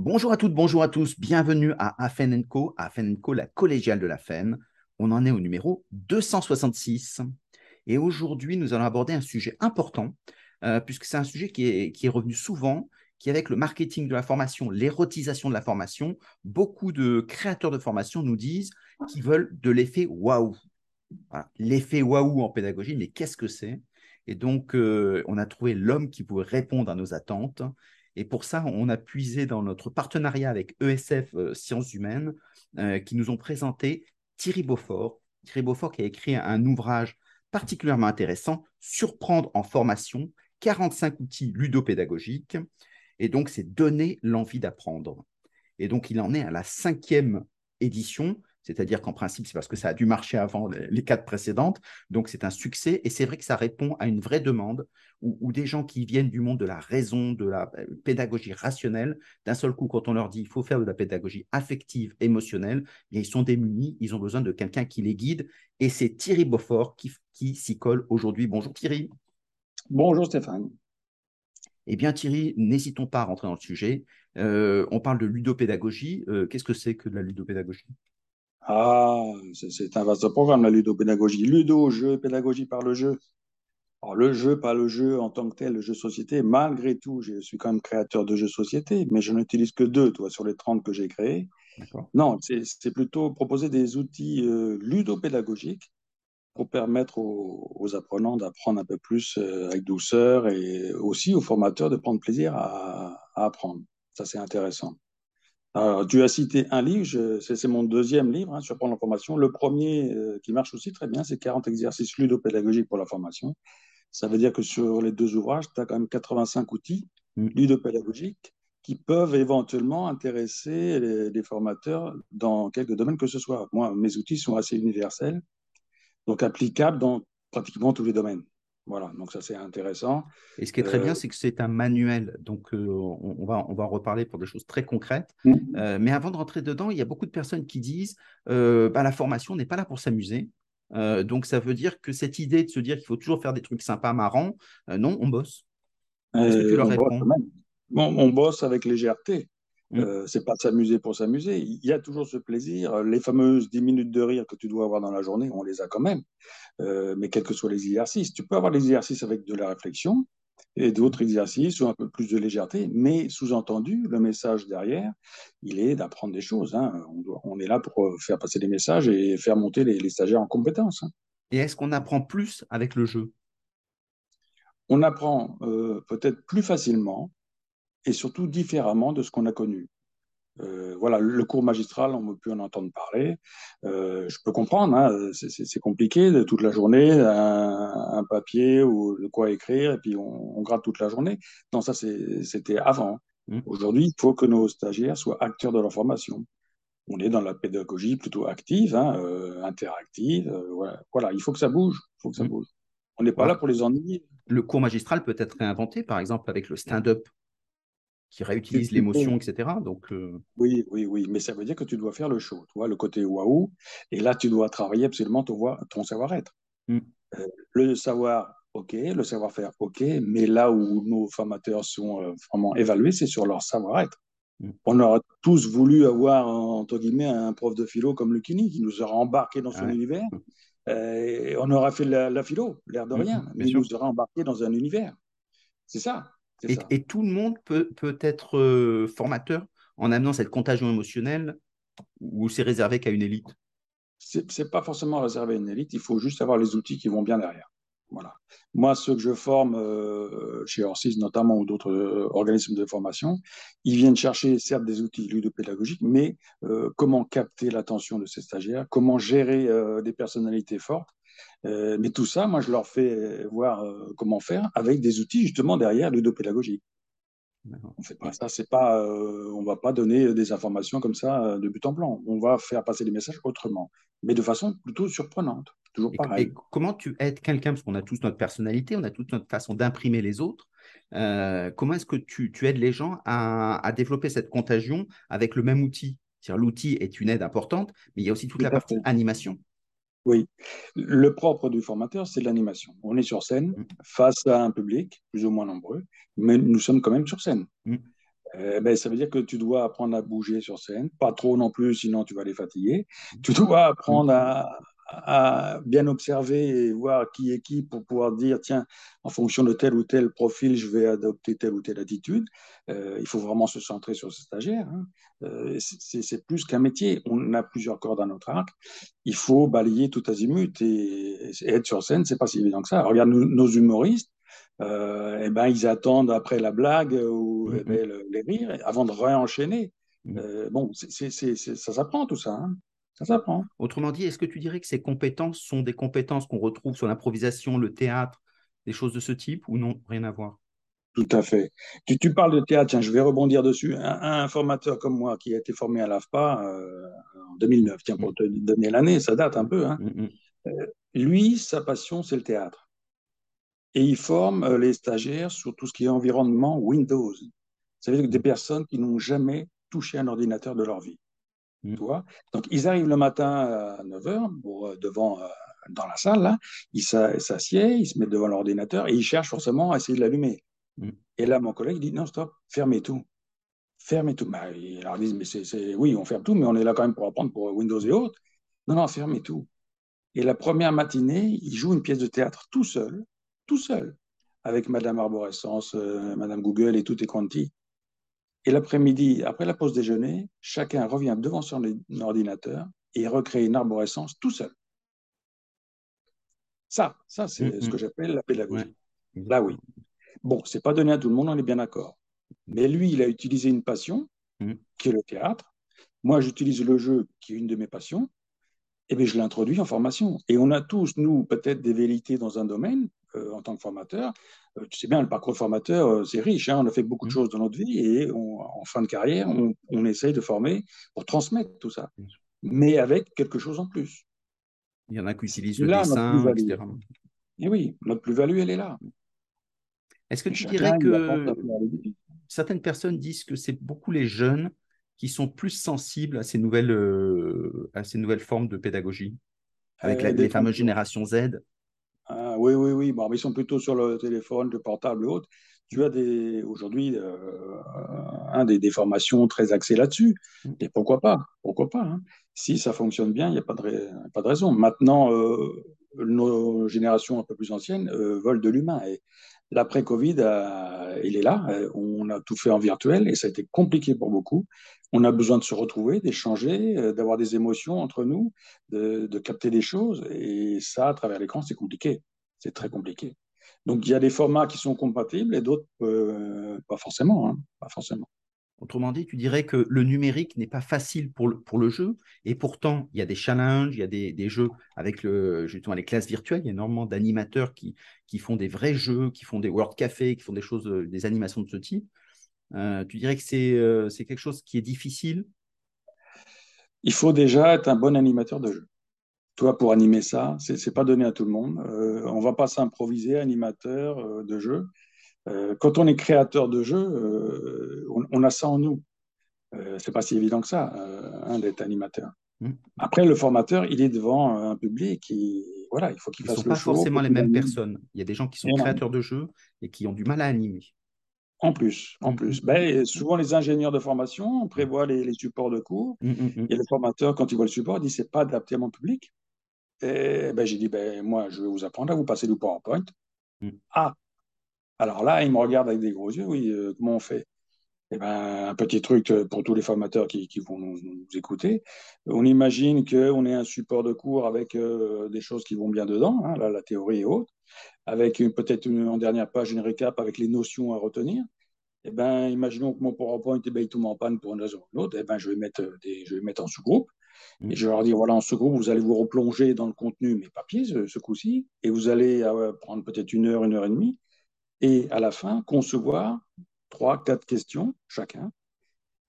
Bonjour à toutes, bonjour à tous, bienvenue à Afen Co, Afen Co, la collégiale de la FEN. On en est au numéro 266. Et aujourd'hui, nous allons aborder un sujet important, euh, puisque c'est un sujet qui est, revenu souvent, qui avec le marketing de la formation, l'érotisation de la formation. Beaucoup de créateurs de formation nous disent qu'ils veulent de l'effet waouh. L'effet waouh en pédagogie, mais qu'est-ce que c'est? Et donc, euh, on a trouvé l'homme qui pouvait répondre à nos attentes. Et pour ça, on a puisé dans notre partenariat avec ESF euh, Sciences Humaines, euh, qui nous ont présenté Thierry Beaufort. Thierry Beaufort qui a écrit un ouvrage particulièrement intéressant, Surprendre en formation, 45 outils ludopédagogiques. Et donc, c'est donner l'envie d'apprendre. Et donc, il en est à la cinquième édition. C'est-à-dire qu'en principe, c'est parce que ça a dû marcher avant les quatre précédentes. Donc, c'est un succès. Et c'est vrai que ça répond à une vraie demande où, des gens qui viennent du monde de la raison, de la euh, pédagogie rationnelle, d'un seul coup, quand on leur dit il faut faire de la pédagogie affective, émotionnelle, eh ils sont démunis. Ils ont besoin de quelqu'un qui les guide. Et c'est Thierry Beaufort qui, qui s'y colle aujourd'hui. Bonjour Thierry. Bonjour Stéphane. Eh bien Thierry, n'hésitons pas à rentrer dans le sujet. Euh, on parle de ludopédagogie. Euh, qu'est-ce que c'est que de la ludopédagogie? Ah, c'est un vaste programme, la ludopédagogie. Ludo, jeu, pédagogie par le jeu. Alors, le jeu, pas le jeu en tant que tel, le jeu société, malgré tout, je suis quand même créateur de jeux société, mais je n'utilise que deux, toi, sur les 30 que j'ai créés. Non, c'est plutôt proposer des outils euh, ludopédagogiques pour permettre aux, apprenants d'apprendre un peu plus euh, avec douceur et aussi aux formateurs de prendre plaisir à apprendre. Ça, c'est intéressant. Alors, tu as cité un livre, c'est mon deuxième livre hein, sur prendre la formation. Le premier euh, qui marche aussi très bien, c'est 40 exercices ludopédagogiques pour la formation. Ça veut dire que sur les deux ouvrages, tu as quand même 85 outils mm. ludopédagogiques qui peuvent éventuellement intéresser les, formateurs dans quelques domaines que ce soit. Moi, mes outils sont assez universels, donc applicables dans pratiquement tous les domaines. Voilà, donc ça c'est intéressant. Et ce qui est très bien, euh, c'est que c'est un manuel. Donc euh, on, va, on va en reparler pour des choses très concrètes. Mmh. Euh, mais avant de rentrer dedans, il y a beaucoup de personnes qui disent bah, la formation n'est pas là pour s'amuser. donc ça veut dire que cette idée de se dire qu'il faut toujours faire des trucs sympas, marrants, non, on bosse. Est-ce que tu leur réponds? bon, On bosse avec légèreté. Ce mmh. Euh, c'est pas s'amuser pour s'amuser. Il y a toujours ce plaisir. Les fameuses 10 minutes de rire que tu dois avoir dans la journée, on les a quand même. Euh, mais quels que soient les exercices, tu peux avoir les exercices avec de la réflexion et d'autres exercices ou un peu plus de légèreté. Mais sous-entendu, le message derrière, il est d'apprendre des choses. Hein. On, est là pour euh, faire passer des messages et faire monter les, stagiaires en compétences. Hein. Et est-ce qu'on apprend plus avec le jeu? On apprend peut-être plus facilement et surtout différemment de ce qu'on a connu. Euh, voilà, le cours magistral, on ne peut plus en entendre parler. Euh, je peux comprendre, hein, c'est compliqué de toute la journée, un, papier ou de quoi écrire, et puis on, gratte toute la journée. Non, ça c'était avant. Mmh. Aujourd'hui, il faut que nos stagiaires soient acteurs de leur formation. On est dans la pédagogie plutôt active, hein, euh, interactive. Voilà. voilà. il faut que ça bouge. faut que ça mmh. bouge. On n'est pas là pour les ennuyer. Le cours magistral peut être réinventé, par exemple, avec le stand-up qui réutilise l'émotion, etc. Donc, euh, Oui, oui, oui, mais ça veut dire que tu dois faire le show, tu vois, le côté waouh, et là, tu dois travailler absolument ton, ton savoir-être. Mm. Euh, le savoir, ok, le savoir-faire, ok, mais là où nos formateurs sont euh, vraiment évalués, c'est sur leur savoir-être. Mm. On aurait tous voulu avoir, entre guillemets, un prof de philo comme Lucini, qui nous aurait embarqué dans son univers. Et on aurait fait la, philo, l'air de mm, rien, mais il nous aurait embarqué dans un univers. C'est ça. Et, tout le monde peut, peut être euh, formateur en amenant cette contagion émotionnelle ou c'est réservé qu'à une élite? C'est pas forcément réservé à une élite, il faut juste avoir les outils qui vont bien derrière. Voilà. Moi, ceux que je forme euh, chez Orsis notamment ou d'autres euh, organismes de formation, ils viennent chercher certes des outils ludopédagogiques, mais comment capter l'attention de ces stagiaires, comment gérer des personnalités fortes mais tout ça, moi, je leur fais voir euh, comment faire avec des outils justement derrière ludopédagogie. On fait pas ça, c'est pas, euh, on va pas donner des informations comme ça de but en blanc. On va faire passer des messages autrement, mais de façon plutôt surprenante. Toujours pareil. Et comment tu aides quelqu'un, parce qu'on a tous notre personnalité, on a toute notre façon d'imprimer les autres. comment est-ce que tu, tu, aides les gens à, à, développer cette contagion avec le même outil? L'outil est une aide importante, mais il y a aussi toute la partie animation. Oui, le propre du formateur, c'est l'animation. On est sur scène mm. face à un public plus ou moins nombreux, mais nous sommes quand même sur scène. Mm. Eh ben, ça veut dire que tu dois apprendre à bouger sur scène, pas trop non plus, sinon tu vas les fatiguer. Tu dois apprendre à, à bien observer et voir qui est qui pour pouvoir dire, tiens, en fonction de tel ou tel profil, je vais adopter telle ou telle attitude. Euh, il faut vraiment se centrer sur ce stagiaire. Hein. Euh, c'est plus qu'un métier. On a plusieurs cordes à notre arc. Il faut balayer tout azimut et, et être sur scène, c'est pas si évident que ça. Regarde nos, humoristes. Euh, eh ben, ils attendent après la blague ou eh ben, les rires avant de réenchaîner. Mm. Euh, bon, c'est, ça s'apprend tout ça. Hein. Ça s'apprend. Autrement dit, est-ce que tu dirais que ces compétences sont des compétences qu'on retrouve sur l'improvisation, le théâtre, des choses de ce type ou non Rien à voir? Tout à fait. Tu, tu parles de théâtre, tiens, je vais rebondir dessus. Un, formateur comme moi qui a été formé à l'AFPA euh, en 2009, tiens, pour te donner l'année, ça date un peu. Hein. Mm, mm. Euh, lui, sa passion, c'est le théâtre. Et il forme euh, les stagiaires sur tout ce qui est environnement Windows. Ça veut dire que des personnes qui n'ont jamais touché un ordinateur de leur vie. Mm. Donc, ils arrivent le matin à 9h pour, euh, devant, euh, dans la salle, là, ils s'assiedent, ils se mettent devant l'ordinateur et ils cherchent forcément à essayer de l'allumer. Mm. Et là, mon collègue dit non, stop, fermez tout. Fermez tout. Bah, ils leur disent, mais c'est, oui, on ferme tout, mais on est là quand même pour apprendre pour Windows et autres. Non, non, fermez tout. Et la première matinée, il joue une pièce de théâtre tout seul, tout seul, avec Madame Arborescence, euh, Madame Google et tout et quanti. Et l'après-midi, après la pause déjeuner, chacun revient devant son ordinateur et recrée une arborescence tout seul. Ça, ça c'est mm, ce mm. que j'appelle la pédagogie. Là, oui. Bon, c'est pas donné à tout le monde, on est bien d'accord. Mais lui, il a utilisé une passion, mm. qui est le théâtre. Moi, j'utilise le jeu, qui est une de mes passions. Et eh bien, je l'introduis en formation. Et on a tous, nous, peut-être des vérités dans un domaine, euh, en tant que formateur. Euh, tu sais bien, le parcours formateur, euh, c'est riche. Hein. on a fait beaucoup de mmh. choses dans notre vie et en fin de carrière, on, essaye de former pour transmettre tout ça, mais avec quelque chose en plus. Il y en a qui utilisent le dessin, etc. Et oui, notre plus-value, elle est là. Est-ce que tu dirais que certaines personnes disent que c'est beaucoup les jeunes qui sont plus sensibles à ces nouvelles, à ces nouvelles formes de pédagogie, avec les fameuses générations Z? Ah, oui, oui, oui. Bon, ils sont plutôt sur le téléphone, le portable et autres. Tu as des, aujourd'hui euh, des, formations très axées là-dessus. Mm. Et pourquoi pas? Pourquoi pas hein? Si ça fonctionne bien, il n'y a pas de, pas de raison. Maintenant, euh, nos générations un peu plus anciennes euh, veulent de l'humain. Et l'après-Covid, il est là. on a tout fait en virtuel et ça a été compliqué pour beaucoup. On a besoin de se retrouver, d'échanger, euh, d'avoir des émotions entre nous, de, capter des choses. Et ça, à travers l'écran, c'est compliqué. C'est très compliqué. Donc, il y a des formats qui sont compatibles et d'autres euh, pas forcément. Hein. pas forcément. Autrement dit, tu dirais que le numérique n'est pas facile pour le, jeu, et pourtant, il y a des challenges, il y a des, jeux avec le, les classes virtuelles, il y a énormément d'animateurs qui, font des vrais jeux, qui font des World Café, qui font des choses, euh, des animations de ce type. Euh, tu dirais que euh, c'est quelque chose qui est difficile? Il faut déjà être un bon animateur de jeu. Toi, pour animer ça, ce n'est pas donné à tout le monde. Euh, on va pas s'improviser animateur de jeu. Quand on est créateur de jeu, on, a ça en nous. c'est pas si évident que ça hein, d'être animateur. Mmh. Après, le formateur, il est devant un public qui, voilà, il faut qu'il fasse le show. ne sont pas forcément les mêmes personnes. Il y a des gens qui sont créateurs de jeux et qui ont du mal à animer. En plus, en mmh, plus. Mmh. Ben, souvent, les ingénieurs de formation on prévoit les, supports de cours. Mmh, et le formateur, quand il voit le support, il dit c'est pas adapté à mon public. Et ben, j'ai dit ben, moi, je vais vous apprendre à vous passer du PowerPoint. Ah, alors là, il me regarde avec des gros yeux. Oui, euh, comment on fait? Eh ben, un petit truc pour tous les formateurs qui, vont nous, écouter. On imagine qu'on ait un support de cours avec euh, des choses qui vont bien dedans, hein, la théorie et autres avec peut-être en dernière page une récap avec les notions à retenir. Eh ben, imaginons que mon PowerPoint est tout en panne pour une raison ou une autre, eh ben, je, vais mettre des, je vais mettre en sous-groupe. Et je vais leur dire, voilà, en sous-groupe, vous allez vous replonger dans le contenu, mais papier, ce, coup-ci, et vous allez euh, prendre peut-être une heure, une heure et demie, et à la fin, concevoir trois, quatre questions chacun.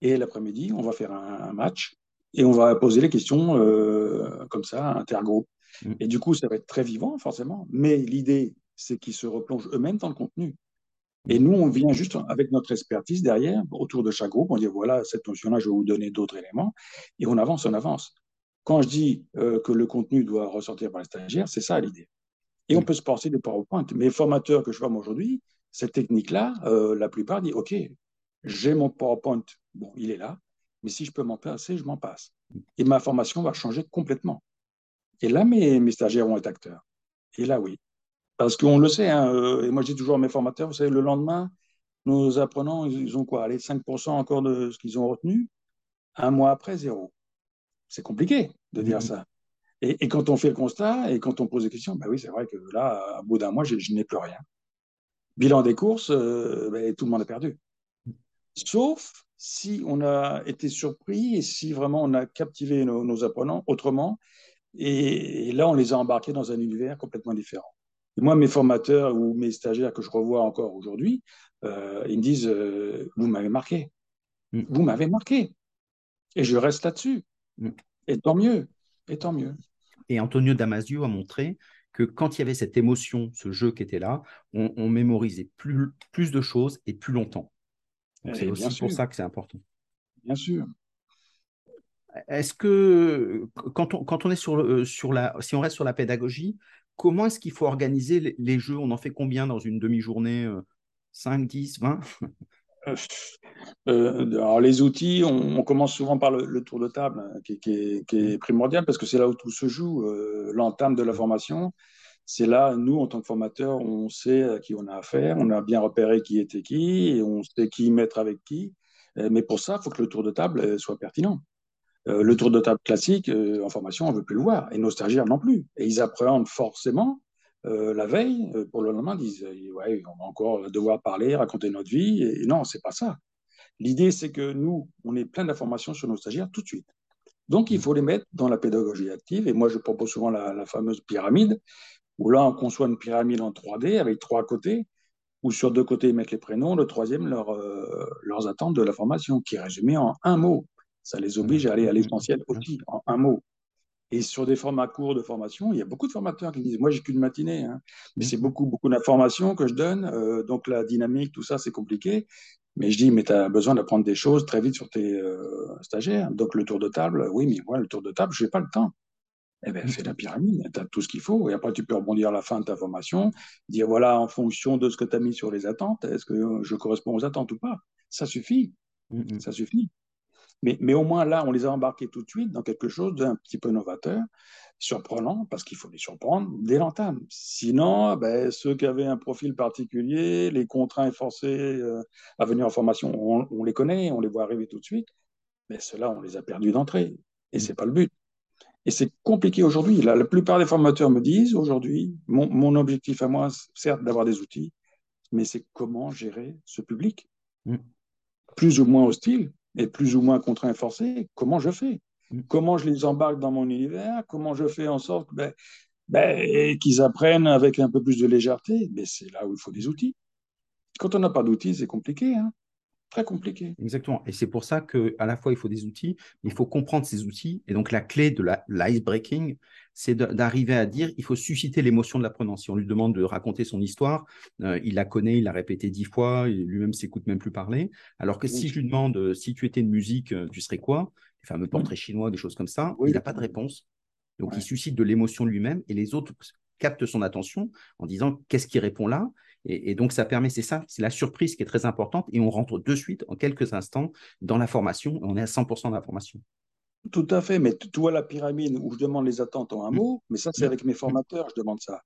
Et l'après-midi, on va faire un, match, et on va poser les questions euh, comme ça, intergroupe. Mm. Et du coup, ça va être très vivant, forcément. Mais l'idée, c'est qu'ils se replongent eux-mêmes dans le contenu. Et nous, on vient juste avec notre expertise derrière, autour de chaque groupe, on dit voilà, cette notion-là, je vais vous donner d'autres éléments, et on avance, on avance. Quand je dis euh, que le contenu doit ressortir par les stagiaires, c'est ça l'idée. Et on peut se passer de PowerPoint. Mais les formateurs que je forme aujourd'hui, cette technique-là, euh, la plupart disent OK, j'ai mon PowerPoint, bon, il est là, mais si je peux m'en passer, je m'en passe. Et ma formation va changer complètement. Et là, mes, mes stagiaires vont être acteurs. Et là, oui. Parce qu'on le sait, hein, euh, et moi je dis toujours à mes formateurs, vous savez, le lendemain, nos apprenants, ils ont quoi Allez, 5% encore de ce qu'ils ont retenu. Un mois après, zéro. C'est compliqué de dire mmh. ça. Et, quand on fait le constat et quand on pose des questions, ben oui, c'est vrai que là, à bout d'un mois, je, n'ai plus rien. Bilan des courses, euh, ben, tout le monde a perdu. Sauf si on a été surpris et si vraiment on a captivé nos, apprenants autrement. Et, là, on les a embarqués dans un univers complètement différent. Et moi, mes formateurs ou mes stagiaires que je revois encore aujourd'hui, euh, ils me disent euh, Vous m'avez marqué. Mm. Vous m'avez marqué. Et je reste là-dessus. Mm. Et tant mieux. Et tant mieux. Et Antonio Damasio a montré que quand il y avait cette émotion, ce jeu qui était là, on, mémorisait plus, plus de choses et plus longtemps. c'est aussi pour ça que c'est important. Bien sûr. Est-ce que quand on, quand on est sur, euh, sur la, si on reste sur la pédagogie, comment est-ce qu'il faut organiser les, jeux? On en fait combien dans une demi-journée 5, 10, 20 alors les outils, on, commence souvent par le, tour de table, hein, qui, est, primordial parce que c'est là où tout se joue. Euh, l'entame de la formation, c'est là, nous, en tant que formateurs, on sait à qui on a affaire, on a bien repéré qui était qui, et on sait qui mettre avec qui. Euh, mais pour ça, il faut que le tour de table euh, soit pertinent. le tour de table classique, en formation, on ne veut plus le voir, et nos stagiaires non plus. Et ils appréhendent forcément euh, la veille, euh, pour le lendemain, disent euh, ouais, on va encore devoir parler, raconter notre vie. Et, non, c'est pas ça. L'idée, c'est que nous, on est plein d'informations sur nos stagiaires tout de suite. Donc, il mmh. faut les mettre dans la pédagogie active. Et moi, je propose souvent la, fameuse pyramide, où là, on conçoit une pyramide en 3D avec trois côtés, où sur deux côtés, ils mettent les prénoms, le troisième, leur, leurs attentes de la formation, qui est résumée en un mot. Ça les oblige à aller à mmh. l'essentiel aussi, en un mot. Et sur des formats courts de formation, il y a beaucoup de formateurs qui disent Moi, j'ai qu'une matinée, hein. mais c'est beaucoup, beaucoup d'informations que je donne. Euh, donc, la dynamique, tout ça, c'est compliqué. Mais je dis Mais tu as besoin d'apprendre des choses très vite sur tes euh, stagiaires. Donc, le tour de table, oui, mais moi, le tour de table, je n'ai pas le temps. Eh bien, fais la pyramide, tu as tout ce qu'il faut. Et après, tu peux rebondir à la fin de ta formation, dire Voilà, en fonction de ce que tu as mis sur les attentes, est-ce que je corresponds aux attentes ou pas? Ça suffit. Mmh, mmh. Ça suffit. Mais, au moins là, on les a embarqués tout de suite dans quelque chose d'un petit peu novateur, surprenant, parce qu'il faut les surprendre dès l'entame. Sinon, ben, ceux qui avaient un profil particulier, les contraints et forcés euh, à venir en formation, on, les connaît, on les voit arriver tout de suite, mais ceux-là, on les a perdus d'entrée. Et ce n'est pas le but. Et c'est compliqué aujourd'hui. La, plupart des formateurs me disent aujourd'hui, mon, objectif à moi, certes, d'avoir des outils, mais c'est comment gérer ce public. Mm. Plus ou moins hostile, et plus ou moins contraint et forcé, comment je fais? Mm. Comment je les embarque dans mon univers? Comment je fais en sorte ben, ben, qu'ils apprennent avec un peu plus de légèreté? Mais c'est là où il faut des outils. Quand on n'a pas d'outils, c'est compliqué. Hein très compliqué. Exactement. Et c'est pour ça qu'à la fois, il faut des outils, mais il faut comprendre ces outils. Et donc, la clé de l'ice breaking, c'est d'arriver à dire il faut susciter l'émotion de l'apprenant. Si on lui demande de raconter son histoire, euh, il la connaît, il l'a répété dix fois, lui-même s'écoute même plus parler. Alors que si je lui demande euh, si tu étais une musique, euh, tu serais quoi? Les fameux portraits chinois, des choses comme ça, il n'a pas de réponse. Donc, il suscite de l'émotion lui-même et les autres captent son attention en disant qu'est-ce qui répond là? Et, donc, ça permet, c'est ça, c'est la surprise qui est très importante. Et on rentre de suite, en quelques instants, dans la formation. On est à 100% de la formation. Tout à fait, mais tu vois la pyramide où je demande les attentes en un mmh. mot, mais ça, c'est mmh. avec mes formateurs, je demande ça.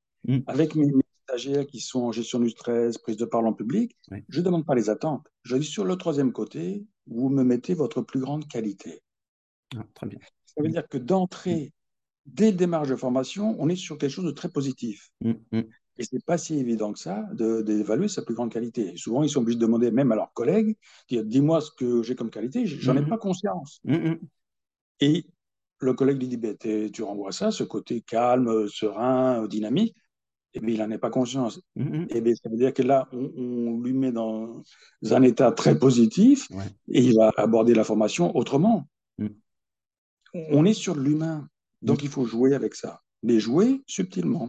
Avec mes, stagiaires qui sont en gestion du stress, prise de parole en public, je ne demande pas les attentes. Je dis sur le troisième côté, vous me mettez votre plus grande qualité. Ah, très bien. Ça veut dire que d'entrée, dès le démarrage de formation, on est sur quelque chose de très positif. Et ce n'est pas si évident que ça d'évaluer sa plus grande qualité. souvent, ils sont obligés de demander même à leurs collègues, dis-moi ce que j'ai comme qualité, j'en ai mm-hmm. pas conscience. Mm-hmm. Et le collègue lui dit, ben, tu renvoies ça, ce côté calme, serein, dynamique, et bien, il n'en a pas conscience. Mm-hmm. Et bien, ça veut dire que là, on, lui met dans un état très positif et il va aborder la formation autrement. Mm. On est sur l'humain, donc mm. il faut jouer avec ça, mais jouer subtilement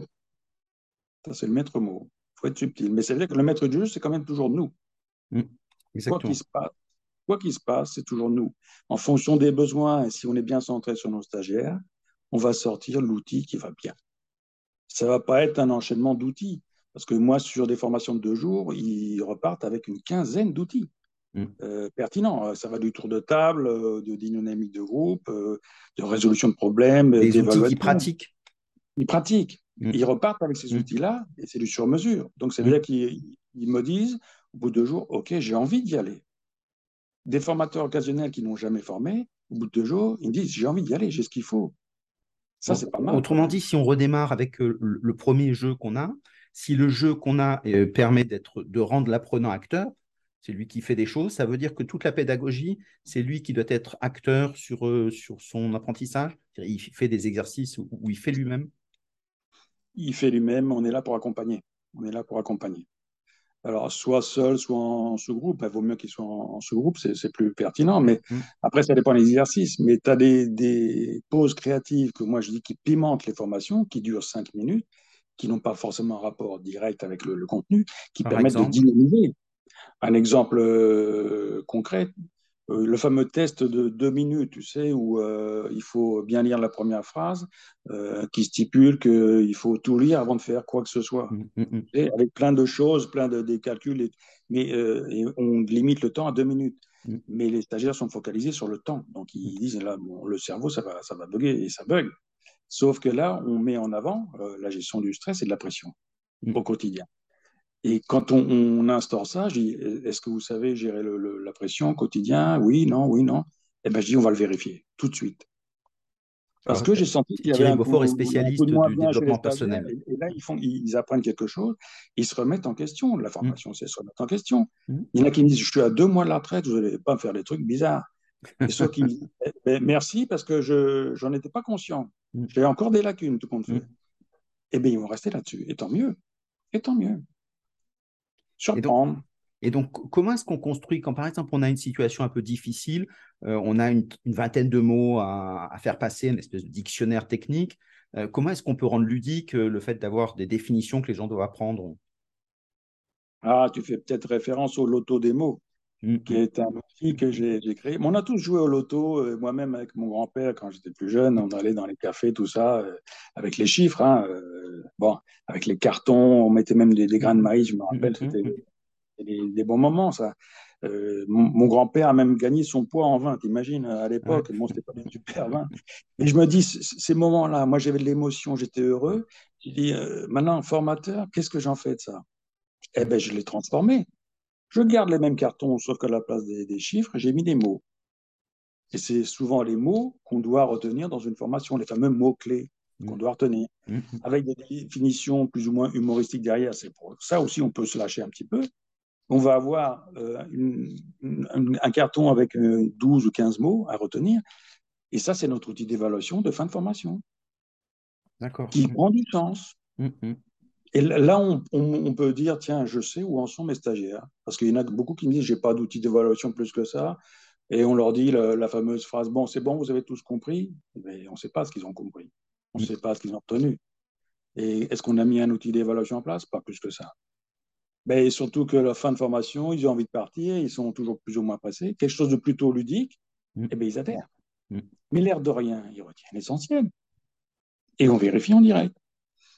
c'est le maître mot. Il faut être subtil. Mais ça veut dire que le maître du jeu, c'est quand même toujours nous. Mmh, quoi qu'il se passe, quoi qu'il se passe, c'est toujours nous. En fonction des besoins, et si on est bien centré sur nos stagiaires, on va sortir l'outil qui va bien. Ça ne va pas être un enchaînement d'outils. Parce que moi, sur des formations de deux jours, ils repartent avec une quinzaine d'outils. mm. pertinents. Ça va du tour de table, de dynamique de groupe, de résolution de problèmes, des outils pratiques. Ils pratiquent. Mm. Ils repartent avec ces outils-là et c'est du sur-mesure. Donc, c'est à dire qu'ils me disent, au bout de deux jours, OK, j'ai envie d'y aller. Des formateurs occasionnels qui n'ont jamais formé, au bout de deux jours, ils me disent, j'ai envie d'y aller, j'ai ce qu'il faut. Ça, c'est pas mal. Autrement dit, si on redémarre avec euh, le premier jeu qu'on a, si le jeu qu'on a euh, permet de rendre l'apprenant acteur, c'est lui qui fait des choses, ça veut dire que toute la pédagogie, c'est lui qui doit être acteur sur, euh, sur son apprentissage. Il fait des exercices où, il fait lui-même. Il fait lui-même, on est là pour accompagner. On est là pour accompagner. Alors, soit seul, soit en sous-groupe. Il vaut mieux qu'il soit en, sous-groupe, c'est plus pertinent. Mais mmh. après, ça dépend des exercices. Mais tu as des, pauses créatives que moi, je dis qui pimentent les formations, qui durent cinq minutes, qui n'ont pas forcément un rapport direct avec le, contenu, qui permettent de dynamiser. Un exemple euh, concret, le fameux test de deux minutes, tu sais, où euh, il faut bien lire la première phrase, qui stipule qu'il faut tout lire avant de faire quoi que ce soit. Mmh, mmh, mmh. avec plein de choses, plein de des calculs, mais on limite le temps à deux minutes. Mais les stagiaires sont focalisés sur le temps, donc ils disent là, le cerveau, ça va, ça va bugger et ça bug. Sauf que là, on met en avant la gestion du stress et de la pression au quotidien. Et quand on, instaure ça, je dis, est-ce que vous savez gérer la pression au quotidien? Oui, non, oui, non. Eh bien, je dis, on va le vérifier tout de suite. Parce que j'ai senti qu'il y avait un coup, est spécialiste du développement personnel. Et, là, ils, font, ils apprennent quelque chose, ils se remettent en question. La formation, c'est se remettre en question. Mmh. Il y en a qui me disent, je suis à deux mois de la retraite, vous n'allez pas me faire des trucs bizarres. Et ceux qui me disent, eh ben, merci parce que je n'en étais pas conscient. Mmh. J'ai encore des lacunes, tout compte fait. Mmh. Eh bien, ils vont rester là-dessus. Et tant mieux. Et tant mieux. Et donc, comment est-ce qu'on construit quand, par exemple, on a une situation un peu difficile, euh, on a une, vingtaine de mots à, faire passer, une espèce de dictionnaire technique, euh, comment est-ce qu'on peut rendre ludique euh, le fait d'avoir des définitions que les gens doivent apprendre? Ah, tu fais peut-être référence au loto des mots, mmh, qui est un outil que j'ai créé. on a tous joué au loto, moi-même avec mon grand-père, quand j'étais plus jeune, on allait dans les cafés, tout ça, avec les chiffres. Hein, bon, avec les cartons, on mettait même des, grains de maïs, je me rappelle, mm-hmm. c'était des, bons moments, ça. Euh, mon, grand-père a même gagné son poids en vin, t'imagines, à l'époque. Bon, c'était pas bien super vin. Et je me dis, ces moments-là, moi j'avais de l'émotion, j'étais heureux. Je dis, euh, maintenant, formateur, qu'est-ce que j'en fais de ça? Eh bien, je l'ai transformé. Je garde les mêmes cartons, sauf qu'à la place des, des chiffres, j'ai mis des mots. Et c'est souvent les mots qu'on doit retenir dans une formation, les fameux mots-clés qu'on mm. doit retenir, mm. avec des définitions plus ou moins humoristiques derrière. C'est pour ça aussi, on peut se lâcher un petit peu. On va avoir euh, un carton avec 12 euh, ou 15 mots à retenir. Et ça, c'est notre outil d'évaluation de fin de formation. D'accord. Qui prend du sens. Mm, Et là, on, peut dire, tiens, je sais où en sont mes stagiaires. Parce qu'il y en a beaucoup qui me disent, j'ai pas d'outil d'évaluation plus que ça. Et on leur dit la, la fameuse phrase, bon, c'est bon, vous avez tous compris. Mais on ne sait pas ce qu'ils ont compris. On ne sait pas ce qu'ils ont obtenu. Et est-ce qu'on a mis un outil d'évaluation en place? Pas plus que ça. Mais surtout que la fin de formation, ils ont envie de partir, ils sont toujours plus ou moins pressés. Quelque chose de plutôt ludique, mm. eh bien, ils adhèrent. Mm. Mais l'air de rien, ils retiennent l'essentiel. Et on vérifie en direct.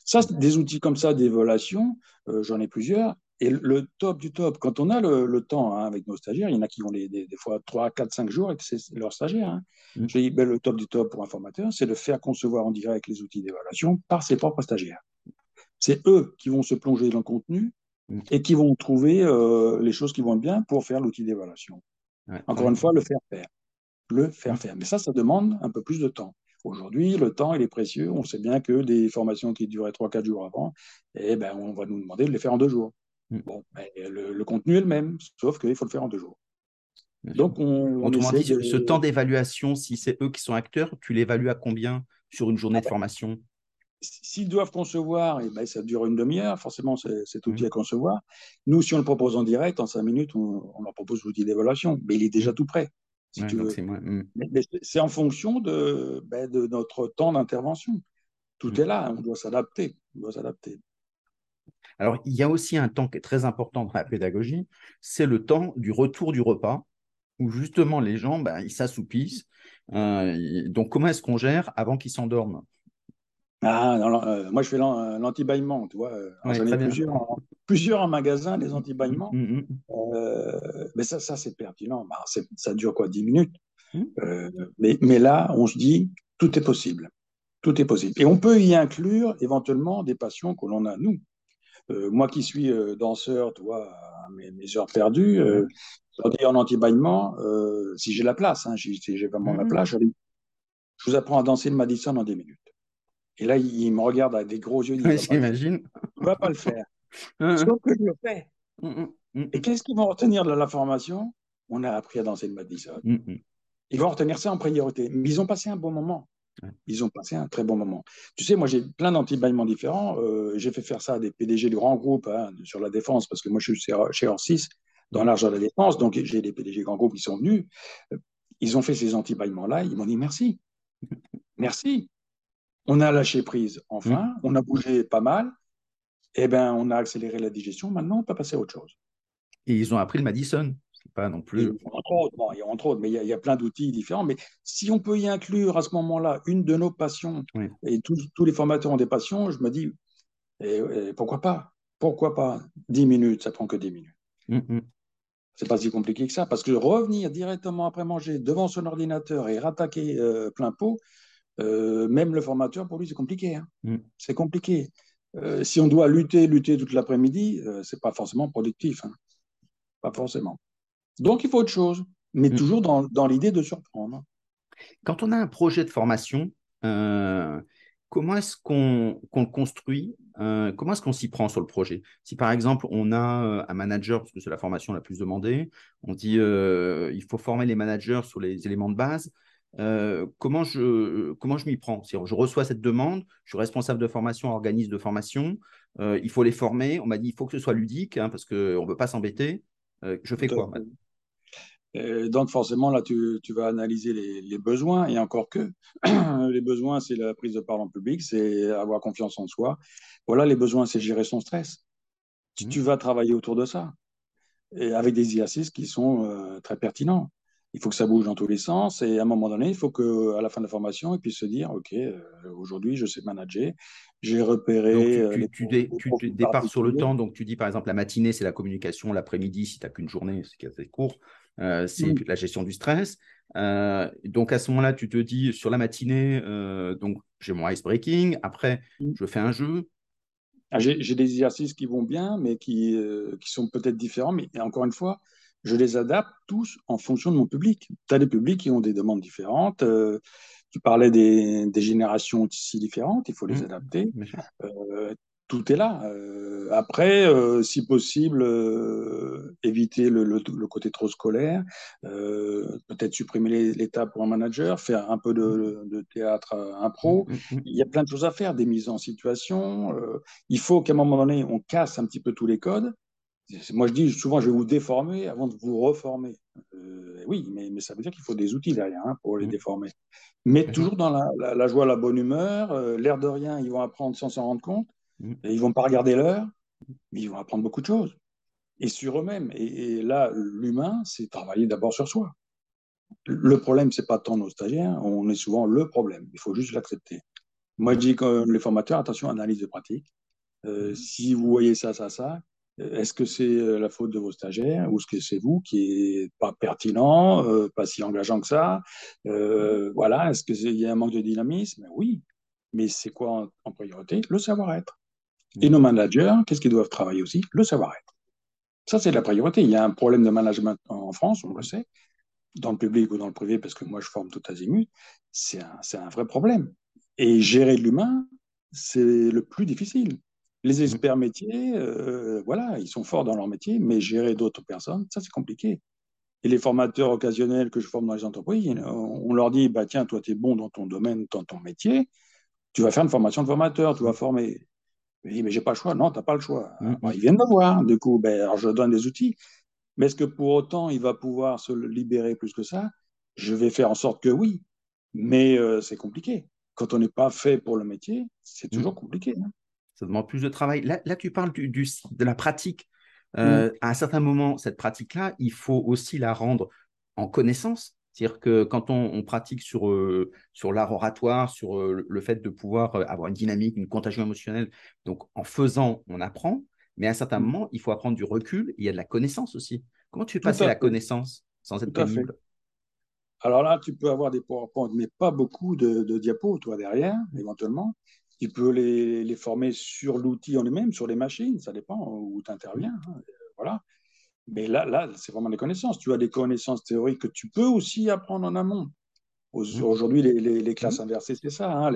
Ça, des outils comme ça d'évaluation, euh, j'en ai plusieurs. Et le top du top, quand on a le, temps hein, avec nos stagiaires, il y en a qui ont des, des, fois 3, 4, 5 jours avec leurs stagiaires. Hein. Mm. Je dis, ben, le top du top pour un formateur, c'est de faire concevoir en direct les outils d'évaluation par ses propres stagiaires. C'est eux qui vont se plonger dans le contenu mm. et qui vont trouver euh, les choses qui vont bien pour faire l'outil d'évaluation. Encore une fois, le faire faire. Le faire mm. faire. Mais ça, ça demande un peu plus de temps. Aujourd'hui, le temps, il est précieux. On sait bien que des formations qui duraient 3-4 jours avant, eh ben, on va nous demander de les faire en deux jours. Mm. Bon, le, contenu est le même, sauf qu'il faut le faire en deux jours. Donc, on, Autrement dit, ce temps d'évaluation, si c'est eux qui sont acteurs, tu l'évalues à combien sur une journée de ah ben, formation? S'ils doivent concevoir, eh ben, ça dure une demi-heure, forcément, cet outil mm. à concevoir. Nous, si on le propose en direct, en cinq minutes, on, leur propose l'outil d'évaluation, mais il est déjà tout prêt. Si C'est en fonction de, ben, de, notre temps d'intervention. Tout est là, on doit s'adapter. On doit s'adapter. Alors, il y a aussi un temps qui est très important dans la pédagogie, c'est le temps du retour du repas, où justement les gens, ben, ils s'assoupissent. Euh, donc, comment est-ce qu'on gère avant qu'ils s'endorment? Ah, non, euh, moi je fais l'anti-bâillement, tu vois. J'en ai plusieurs plusieurs en magasin, les anti-bâillements. Mm, mais ça, ça c'est pertinent. Bah, ça dure quoi 10 minutes? Mais, mais là, on se dit, tout est possible. Tout est possible. Et on peut y inclure éventuellement des passions que l'on a, nous. Euh, moi qui suis euh, danseur, tu vois, mes, mes heures perdues, euh, en anti-bâillement, euh, si j'ai la place, hein, si j'ai vraiment la place, je, vous apprends à danser le Madison en 10 minutes. Et là, il, me regarde avec des gros yeux. Oui, j'imagine. Tu ne vas pas le faire. Sauf que je le fais. Mm, mm, mm. Et qu'est-ce qu'ils vont retenir de la formation On a appris à danser le Madison. Ils vont retenir ça en priorité. Mais ils ont passé un bon moment. Ils ont passé un très bon moment. Tu sais, moi, j'ai plein d'anti-bâillements différents. Euh, j'ai fait faire ça à des PDG de grands groupes hein, sur la défense, parce que moi, je suis chez Orsis, dans l'argent de la défense. Donc, j'ai des PDG grands groupes qui sont venus. Euh, ils ont fait ces anti-bâillements-là. Ils m'ont dit merci. Merci. On a lâché prise, enfin. On a bougé pas mal. Eh bien, on a accéléré la digestion. Maintenant, on peut passer à autre chose. Et ils ont appris le Madison pas non plus. entre autres, il y a entre autres, mais il y, a, plein d'outils différents. Mais si on peut y inclure à ce moment-là une de nos passions, et tous, les formateurs ont des passions, je me dis, pourquoi pas? Pourquoi pas? 10 minutes, ça prend que 10 minutes. Ce mm, mm. C'est pas si compliqué que ça, parce que revenir directement après manger devant son ordinateur et rattaquer euh, plein pot, euh, même le formateur, pour lui, c'est compliqué. Hein. Mm. C'est compliqué. Euh, si on doit lutter, lutter toute l'après-midi, c'est pas forcément productif. Hein. Pas forcément. Donc, il faut autre chose, mais mm. toujours dans, l'idée de surprendre. Quand on a un projet de formation, euh, comment est-ce qu'on le construit euh, Comment est-ce qu'on s'y prend sur le projet? Si par exemple, on a euh, un manager, parce que c'est la formation la plus demandée, on dit il faut former les managers sur les éléments de base. Comment je, comment je m'y prends? Je reçois cette demande, je suis responsable de formation, organisme de formation, il faut les former. On m'a dit il faut que ce soit ludique hein, parce qu'on ne veut pas s'embêter. je fais quoi donc forcément, là, tu, vas analyser les, besoins, et encore que, les besoins, c'est la prise de parole en public, c'est avoir confiance en soi. Voilà, les besoins, c'est gérer son stress. Tu, mmh. tu, vas travailler autour de ça, et avec des exercices qui sont euh, très pertinents. Il faut que ça bouge dans tous les sens, et à un moment donné, il faut qu'à la fin de la formation, il puisse se dire, OK, euh, aujourd'hui, je sais manager, j'ai repéré... Donc, tu, euh, tu, départs sur le temps, donc tu dis, par exemple, la matinée, c'est la communication, l'après-midi, si tu n'as qu'une journée, c'est assez court, euh, c'est mm. la gestion du stress. Euh, donc à ce moment-là, tu te dis sur la matinée, euh, donc j'ai mon ice breaking. Après, mm. je fais un jeu. Ah, j'ai des exercices qui vont bien, mais qui, qui sont peut-être différents. Mais encore une fois, je les adapte tous en fonction de mon public. Tu as des publics qui ont des demandes différentes. tu parlais des, des, générations aussi différentes, il faut les mm. adapter tout est là. Euh, après, euh, si possible, euh, éviter le, le, côté trop scolaire, peut-être supprimer l'état pour un manager, faire un peu de, de théâtre impro. Mm, mm, mm. Il y a plein de choses à faire, des mises en situation. il faut qu'à un moment donné, on casse un petit peu tous les codes. Moi, je dis souvent, je vais vous déformer avant de vous reformer. oui, mais, mais, ça veut dire qu'il faut des outils derrière hein, pour les déformer. Mais toujours dans la, la, la joie, la bonne humeur, l'air de rien, ils vont apprendre sans s'en rendre compte. Mm. Et ils vont pas regarder l'heure, mais ils vont apprendre beaucoup de choses. Et sur eux-mêmes. Et, là, l'humain, c'est travailler d'abord sur soi. Le problème, c'est pas tant nos stagiaires, on est souvent le problème. Il faut juste l'accepter. Moi, je dis comme les formateurs, attention, analyse de pratique. Euh, mm. si vous voyez ça, ça, ça, est-ce que c'est euh, la faute de vos stagiaires ou est-ce que c'est vous qui est pas pertinent, euh, pas si engageant que ça? Voilà, est-ce qu'il y a un manque de dynamisme? Oui, mais c'est quoi en priorité? Le savoir-être. Et nos managers, qu'est-ce qu'ils doivent travailler aussi? Le savoir-être. Ça, c'est la priorité. Il y a un problème de management en France, on le sait, dans le public ou dans le privé, parce que moi, je forme tout azimut. C'est un, un vrai problème. Et gérer l'humain, c'est le plus difficile. Les experts métiers, euh, voilà, ils sont forts dans leur métier, mais gérer d'autres personnes, ça, c'est compliqué. Et les formateurs occasionnels que je forme dans les entreprises, on leur dit, bah, tiens, toi, tu es bon dans ton domaine, dans ton métier, tu vas faire une formation de formateur, tu vas former. Je dis, mais j'ai pas le choix. Non, tu n'as pas le choix. Mm. ils viennent me voir. Du coup, ben, alors je donne des outils. Mais est-ce que pour autant, il va pouvoir se libérer plus que ça? Je vais faire en sorte que oui. Mais euh, c'est compliqué. Quand on n'est pas fait pour le métier, c'est toujours compliqué. Hein. Ça demande plus de travail. Là, là tu parles du, de la pratique. Euh, mm. À un certain moment, cette pratique-là, il faut aussi la rendre en connaissance. C'est-à-dire que quand on, pratique sur, euh, sur l'art oratoire, sur euh, le fait de pouvoir avoir une dynamique, une contagion émotionnelle, donc en faisant, on apprend. Mais à un certain moment, il faut apprendre du recul. Il y a de la connaissance aussi. Comment tu fais passer la connaissance sans être pénible? Alors là, tu peux avoir des PowerPoint, mais pas beaucoup de, diapos, toi, derrière, éventuellement. Tu peux les, former sur l'outil en lui-même, sur les machines, ça dépend où tu interviens. Hein, voilà. Mais là, là c'est vraiment des connaissances. Tu as des connaissances théoriques que tu peux aussi apprendre en amont. Mmh. Aujourd'hui, les, classes mmh. inversées, c'est ça. Hein,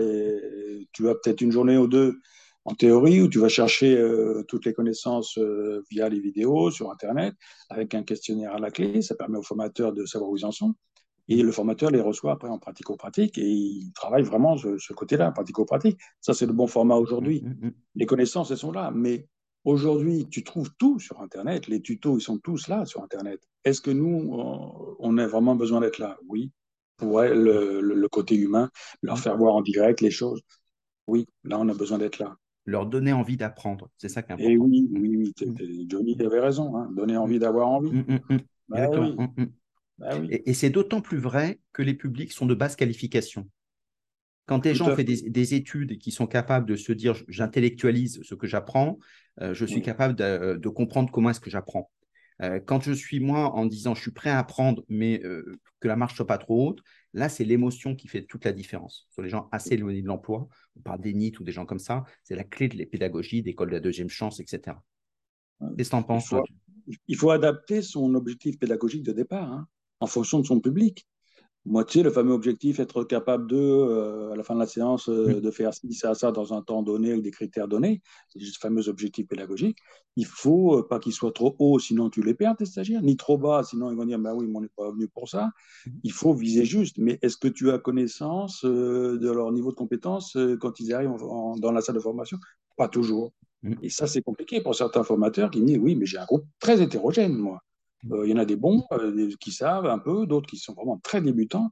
tu as peut-être une journée ou deux en théorie où tu vas chercher euh, toutes les connaissances euh, via les vidéos sur Internet avec un questionnaire à la clé. Ça permet aux formateurs de savoir où ils en sont. Et le formateur les reçoit après en pratico-pratique et il travaille vraiment ce, côté-là, pratico-pratique. Ça, c'est le bon format aujourd'hui. Mmh, les connaissances, elles sont là. Mais aujourd'hui, tu trouves tout sur Internet. Les tutos, ils sont tous là sur Internet. Est-ce que nous, on a vraiment besoin d'être là? Oui pour le, côté humain, leur faire voir en direct les choses. Oui, là, on a besoin d'être là. Leur donner envie d'apprendre, c'est ça qui est important. Et oui, oui, oui, mm. Johnny avait raison, hein. donner envie d'avoir envie. Mm, mm, bah et, c'est d'autant plus vrai que les publics sont de basse qualification. Quand des gens ont fait des, études et qui sont capables de se dire j'intellectualise ce que j'apprends, euh, je suis capable de, de comprendre comment est-ce que j'apprends. Euh, quand je suis moi en disant je suis prêt à apprendre, mais euh, que la marche soit pas trop haute, là, c'est l'émotion qui fait toute la différence. Sur les gens assez éloignés de l'emploi, on parle des NIT ou des gens comme ça, c'est la clé de la pédagogie, d'école de la deuxième chance, etc. Qu'est-ce que tu en penses il faut, adapter son objectif pédagogique de départ hein, en fonction de son public. Moi, tu sais, le fameux objectif, être capable de, euh, à la fin de la séance, euh, de faire ci, ça, ça dans un temps donné avec des critères donnés, c'est le fameux objectif pédagogique. Il faut euh, pas qu'il soit trop haut, sinon tu les perds, tes stagiaires, ni trop bas, sinon ils vont dire, bah oui, mais on n'est pas venu pour ça. Il faut viser juste. Mais est-ce que tu as connaissance de leur niveau de compétence quand ils arrivent dans la salle de formation? Pas toujours. Mm. Et ça, c'est compliqué pour certains formateurs qui disent, oui, mais j'ai un groupe très hétérogène, moi. Euh, il y en a des bons euh, qui savent un peu, d'autres qui sont vraiment très débutants.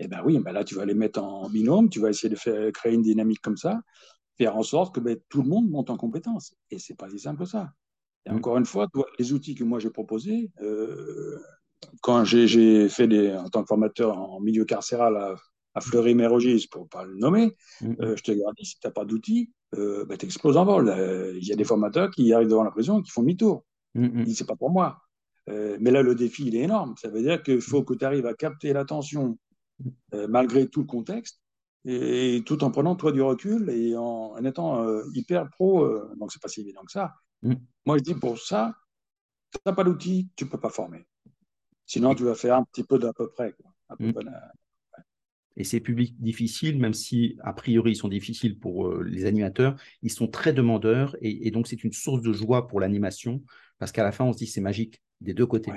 Et eh ben oui, ben là, tu vas les mettre en binôme, tu vas essayer de faire, créer une dynamique comme ça, faire en sorte que ben, tout le monde monte en compétence. Et c'est pas si simple que ça. Et mm. encore une fois, les outils que moi j'ai proposés, euh, quand j'ai fait des, en tant que formateur en milieu carcéral à, à Fleury-Mérogis, pour ne pas le nommer, mm. je te garantis, si tu n'as pas d'outils, ben, tu exploses en vol. Il y a des formateurs qui arrivent devant la prison et qui font demi-tour. Mm, Ils disent, c'est pas pour moi. Euh, mais là, le défi, il est énorme. Ça veut dire qu'il faut que tu arrives à capter l'attention euh, malgré tout le contexte, et, tout en prenant toi du recul et en, étant euh, hyper pro. donc, c'est pas si évident que ça. Mm. Moi, je dis pour ça, tu n'as pas d'outils, tu ne peux pas former. Sinon, tu vas faire un petit peu d'à peu près. Mm. Et ces publics difficiles, même si a priori ils sont difficiles pour les animateurs, ils sont très demandeurs et donc c'est une source de joie pour l'animation parce qu'à la fin on se dit c'est magique, des deux côtés.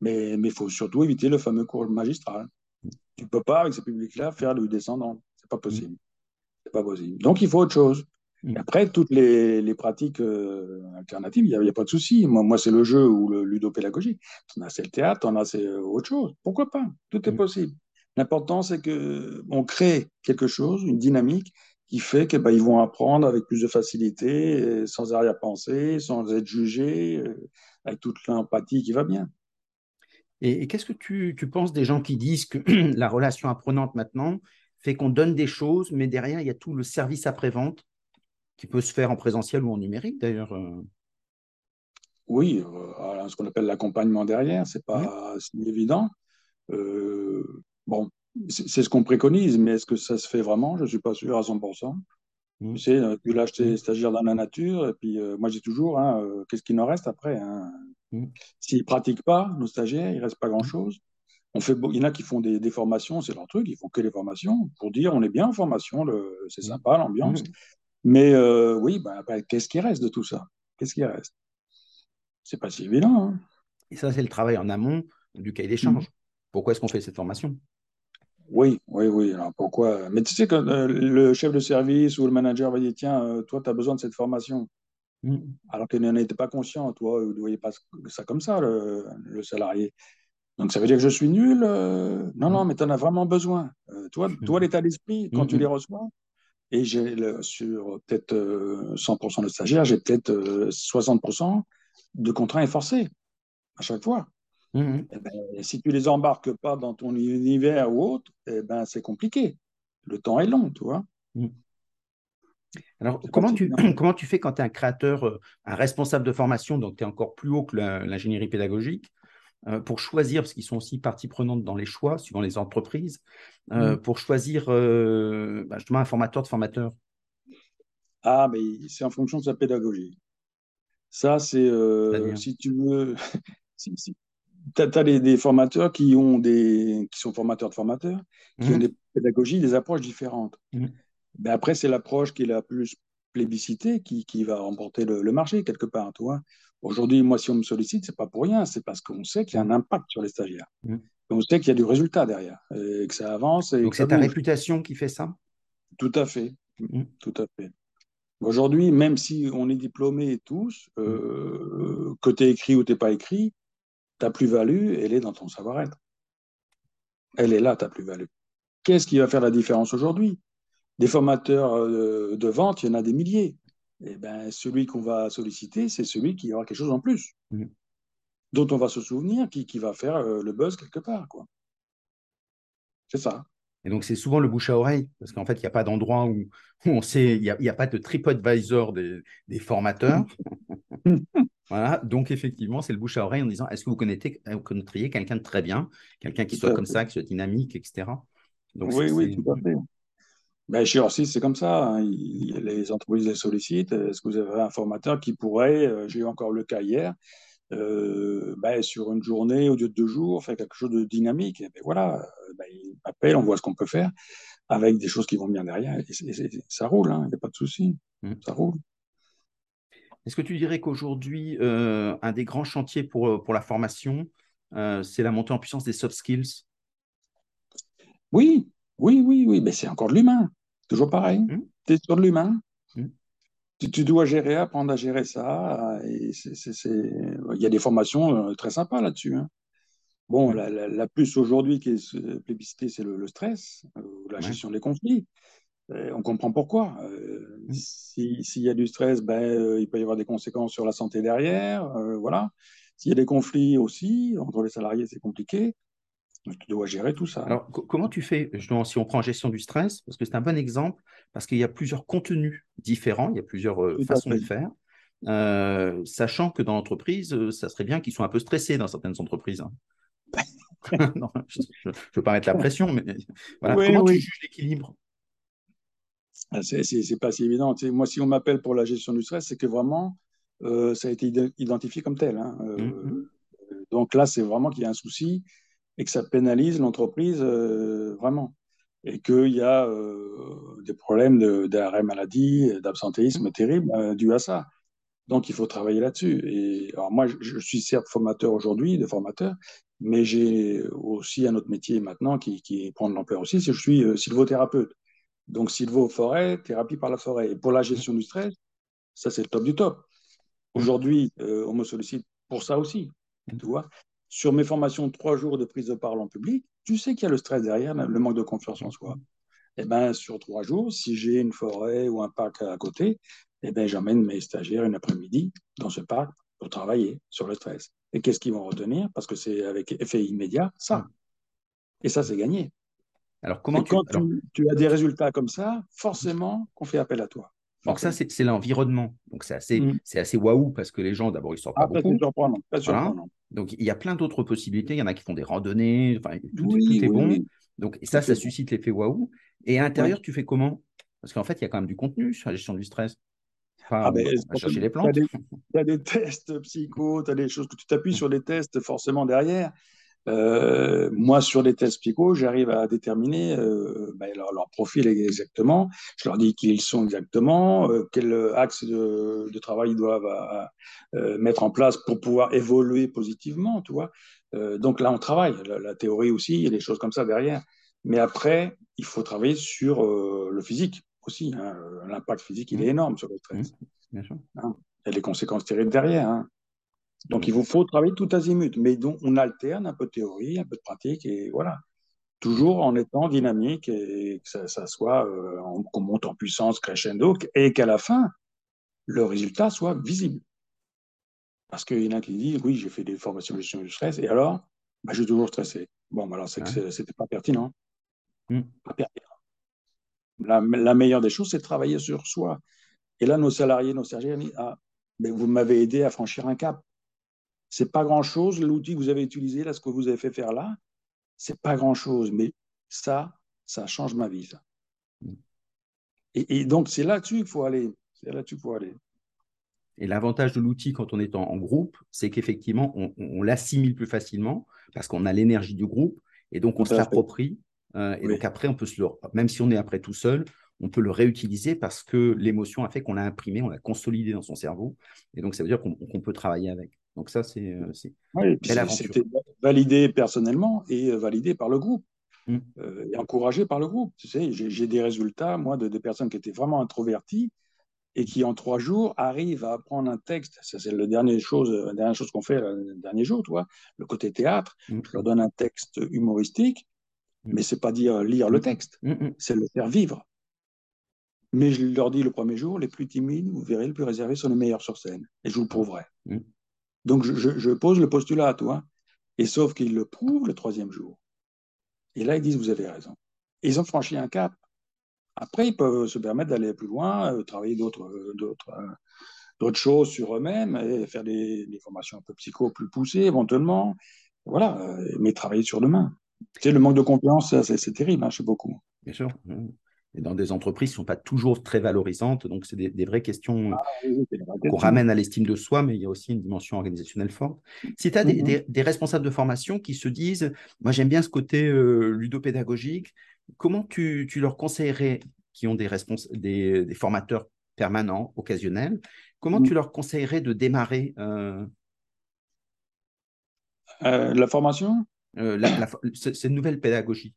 Mais il faut surtout éviter le fameux cours magistral. Mm. Tu ne peux pas, avec ce public-là, faire du descendant. Ce n'est pas possible. Mm. C'est pas possible. Donc, il faut autre chose. Mm. après, toutes les, pratiques euh, alternatives, il n'y a, pas de souci. Moi, moi c'est le jeu ou le ludopédagogie. On a, c'est le théâtre, on a, c'est autre chose. Pourquoi pas? Tout est possible. L'important, c'est qu'on crée quelque chose, une dynamique qui fait qu'ils ben, vont apprendre avec plus de facilité, sans arrière-pensée, sans être jugés, euh, avec toute l'empathie qui va bien. Et, qu'est-ce que tu, penses des gens qui disent que la relation apprenante maintenant fait qu'on donne des choses, mais derrière, il y a tout le service après-vente qui peut se faire en présentiel ou en numérique d'ailleurs euh? Oui, euh, ce qu'on appelle l'accompagnement derrière, c'est pas si évident. Euh, bon, c'est ce qu'on préconise, mais est-ce que ça se fait vraiment? Je ne suis pas sûr à 100%. Mmh. Tu sais, euh, tu lâches tes mmh. stagiaires dans la nature, et puis euh, moi je dis toujours, hein, euh, qu'est-ce qu'il en reste après hein? Mmh. S'ils ne pratiquent pas, nos stagiaires, il ne reste pas grand-chose. On fait, il y en a qui font des, formations, c'est leur truc, ils font que les formations pour dire on est bien en formation, c'est sympa l'ambiance. Mais oui, bah, qu'est-ce qui reste de tout ça? Qu'est-ce qui reste? C'est pas si évident. Hein. Et ça, c'est le travail en amont du cahier d'échange. Pourquoi est-ce qu'on fait cette formation? Oui, oui, oui. Alors pourquoi? Mais tu sais que euh, le chef de service ou le manager va dire tiens, euh, toi, tu as besoin de cette formation. Mm. Alors qu'il n'en était pas conscient, toi, vous ne voyez pas ça comme ça, le, salarié. Donc ça veut dire que je suis nul Non, non, mm. mais tu en as vraiment besoin. Euh, toi, mm. toi l'état d'esprit, quand tu les reçois, et j'ai sur peut-être 100% de stagiaires, j'ai peut-être 60% de contraintes forcés à chaque fois. Mhm. Eh ben, si tu les embarques pas dans ton univers ou autre, eh ben, c'est compliqué. Le temps est long, tu vois. Mhm. Alors, comment tu, comment tu fais quand tu es un créateur, euh, un responsable de formation, donc tu es encore plus haut que l'ingénierie pédagogique, euh, pour choisir, parce qu'ils sont aussi partie prenante dans les choix, suivant les entreprises, euh, mm. pour choisir bah, justement un formateur de formateur? Ah, mais c'est en fonction de sa pédagogie. Ça, c'est, si tu veux, si, tu as, des, formateurs qui, ont des, qui sont formateurs de formateurs, qui ont mm. des pédagogies, des approches différentes. Mm. Ben après, c'est l'approche qui est la plus plébiscitée qui, qui va remporter le, marché quelque part. Toi. Aujourd'hui, moi, si on me sollicite, c'est pas pour rien, c'est parce qu'on sait qu'il y a un impact sur les stagiaires. Mmh. On sait qu'il y a du résultat derrière, et que ça avance. Et Donc c'est ta réputation qui fait ça? Tout à fait, mmh. tout à fait. Aujourd'hui, même si on est diplômés tous, euh, mmh. que tu es écrit ou tu n'es pas écrit, ta plus-value, elle est dans ton savoir-être. Elle est là, ta plus-value. Qu'est-ce qui va faire la différence aujourd'hui? Des formateurs euh, de vente, il y en a des milliers. Eh ben, celui qu'on va solliciter, c'est celui qui aura quelque chose en plus, mmh. dont on va se souvenir, qui, qui va faire euh, le buzz quelque part. quoi. C'est ça. Et donc, c'est souvent le bouche à oreille, parce qu'en fait, il n'y a pas d'endroit où, on sait, il n'y a, pas de TripAdvisor des, des formateurs. voilà, donc effectivement, c'est le bouche à oreille en disant est-ce que vous, connaîtriez, vous connaîtriez quelqu'un de très bien, quelqu'un qui soit comme ça, qui soit dynamique, etc. Donc, oui, oui, tout à fait. Ben, chez Orsis, c'est comme ça. Hein. les entreprises les sollicitent. Est-ce que vous avez un formateur qui pourrait, euh, j'ai eu encore le cas hier, euh, ben, sur une journée au lieu de deux jours, faire quelque chose de dynamique? Et ben, Voilà, euh, ben, il m'appelle, on voit ce qu'on peut faire avec des choses qui vont bien derrière. Et, ça roule, hein. il n'y a pas de souci. Mmh. Ça roule. Est-ce que tu dirais qu'aujourd'hui, un des grands chantiers pour, pour la formation, c'est la montée en puissance des soft skills? Oui, oui, oui, oui, mais c'est encore de l'humain. Toujours pareil. Mmh. Tu es sur de l'humain. Mmh. Tu, dois gérer, apprendre à gérer ça. Et Il y a des formations euh, très sympas là-dessus. Hein. Bon, mmh. la, plus aujourd'hui qui est plébiscitée, c'est le, stress, euh, la gestion des conflits. On comprend pourquoi. Euh, s'il y a du stress, ben, il peut y avoir des conséquences sur la santé derrière. voilà. S'il y a des conflits aussi, entre les salariés, c'est compliqué. Tu dois gérer tout ça. Alors, comment tu fais, si on prend gestion du stress, parce que c'est un bon exemple, parce qu'il y a plusieurs contenus différents, il y a plusieurs euh, façons de faire, euh, sachant que dans l'entreprise, euh, ça serait bien qu'ils soient un peu stressés dans certaines entreprises. Hein. je ne veux pas mettre la pression, mais comment tu juges l'équilibre? C'est pas si évident. moi, si on m'appelle pour la gestion du stress, c'est que vraiment, ça a été identifié comme tel. Hein. Mmh, mmh. Donc là, c'est vraiment qu'il y a un souci et que ça pénalise l'entreprise euh, vraiment. Et qu'il y a euh, des problèmes d'arrêt maladie, d'absentéisme terrible euh, dû à ça. Donc, il faut travailler là-dessus. Et alors, moi, je, suis certes formateur aujourd'hui, de formateur, mais j'ai aussi un autre métier maintenant qui, qui prend de l'ampleur aussi, c'est que je suis sylvothérapeute. Donc, sylvo-forêt, thérapie par la forêt. Et pour la gestion du stress, ça, c'est le top du top. Aujourd'hui, on me sollicite pour ça aussi. Tu vois sur mes formations trois jours de prise de parole en public, tu sais qu'il y a le stress derrière, le manque de confiance en soi. Eh ben, sur trois jours, si j'ai une forêt ou un parc à côté, eh ben, j'emmène mes stagiaires une après-midi dans ce parc pour travailler sur le stress. Et qu'est-ce qu'ils vont retenir? Parce que c'est avec effet immédiat, ça. Et ça, c'est gagné. Alors, comment tu... quand tu, as des résultats comme ça, forcément qu'on fait appel à toi. Donc ça, c'est l'environnement. Donc c'est assez, mm. assez waouh parce que les gens, d'abord, ils sortent pas beaucoup. Donc il y a plein d'autres possibilités. Il y en a qui font des randonnées. Enfin, tout, est bon. Donc ça, ça suscite l'effet waouh. Et à l'intérieur, tu fais comment? Parce qu'en fait, il y a quand même du contenu sur la gestion du stress. Enfin, ah ben, chercher les plantes. Tu as, des tests psycho, tu as des choses que tu t'appuies sur les tests forcément derrière. Euh, moi, sur les tests PICO, j'arrive à déterminer euh, ben, leur, profil exactement. Je leur dis qui ils sont exactement, euh, quel axe de, de, travail ils doivent mettre en place pour pouvoir évoluer positivement, tu vois. donc là, on travaille. La, théorie aussi, il y a des choses comme ça derrière. Mais après, il faut travailler sur le physique aussi. Hein. L'impact physique, il est mmh. énorme sur le stress. Mmh, bien sûr. Hein. Il y a des conséquences terribles derrière. Hein. Donc, il vous faut travailler tout azimut, mais donc on alterne un peu de théorie, un peu de pratique, et voilà. Toujours en étant dynamique et que ça, soit, euh, qu'on monte en puissance crescendo, et qu'à la fin, le résultat soit visible. Parce qu'il y en a qui disent, oui, j'ai fait des formations de gestion du stress, et alors, bah, j'ai toujours stressé. Bon, bah, alors, c'est que c'était pas pertinent. Hmm. Pas pertinent. La, la meilleure des choses, c'est de travailler sur soi. Et là, nos salariés, nos sergents, disent Ah, mais vous m'avez aidé à franchir un cap. C'est pas grand-chose, l'outil que vous avez utilisé, là, ce que vous avez fait faire là, c'est pas grand-chose, mais ça, ça change ma vie. Ça. Et, et donc, c'est là-dessus qu'il faut aller. C'est là-dessus qu'il faut aller. Et l'avantage de l'outil quand on est en, en groupe, c'est qu'effectivement, on, on l'assimile plus facilement parce qu'on a l'énergie du groupe et donc on se l'approprie. Euh, et Oui. donc après, on peut se le, même si on est après tout seul, on peut le réutiliser parce que l'émotion a fait qu'on l'a imprimé, on l'a consolidé dans son cerveau. Et donc, ça veut dire qu'on qu'on peut travailler avec. Donc ça, c'est euh, Oui, c'était validé personnellement et euh, validé par le groupe Mm. euh, et encouragé par le groupe. Tu sais, j'ai des résultats, moi, de, de personnes qui étaient vraiment introverties et qui, en trois jours, arrivent à apprendre un texte. Ça, c'est le dernier chose, la dernière chose qu'on fait le dernier jour, toi, le côté théâtre. Mm. Je leur donne un texte humoristique, Mm. mais c'est pas dire lire le texte, Mm, mm. c'est le faire vivre. Mais je leur dis le premier jour, les plus timides, vous verrez, les plus réservés sont les meilleurs sur scène. Et je vous le prouverai. Donc, je, pose le postulat à toi. Et sauf qu'ils le prouvent le troisième jour. Et là, ils disent, vous avez raison. Ils ont franchi un cap. Après, ils peuvent se permettre d'aller plus loin, euh, travailler d'autres, euh, euh, d'autres choses sur eux-mêmes et faire des, formations un peu psycho plus poussées éventuellement. Voilà, mais travailler sur demain. Tu sais, le manque de confiance, c'est, terrible hein, chez beaucoup. Bien sûr. Et dans des entreprises qui ne sont pas toujours très valorisantes. Donc, c'est des, des vraies questions euh, qu'on ramène à l'estime de soi, mais il y a aussi une dimension organisationnelle forte. Si tu as des, Mhm. des- des responsables de formation qui se disent, moi j'aime bien ce côté euh, ludopédagogique, comment tu, tu leur conseillerais, qui ont des, respons- des, formateurs permanents, occasionnels, comment Mhm. tu leur conseillerais de démarrer euh, Euh, la formation? la- la- ce- cette nouvelle pédagogie?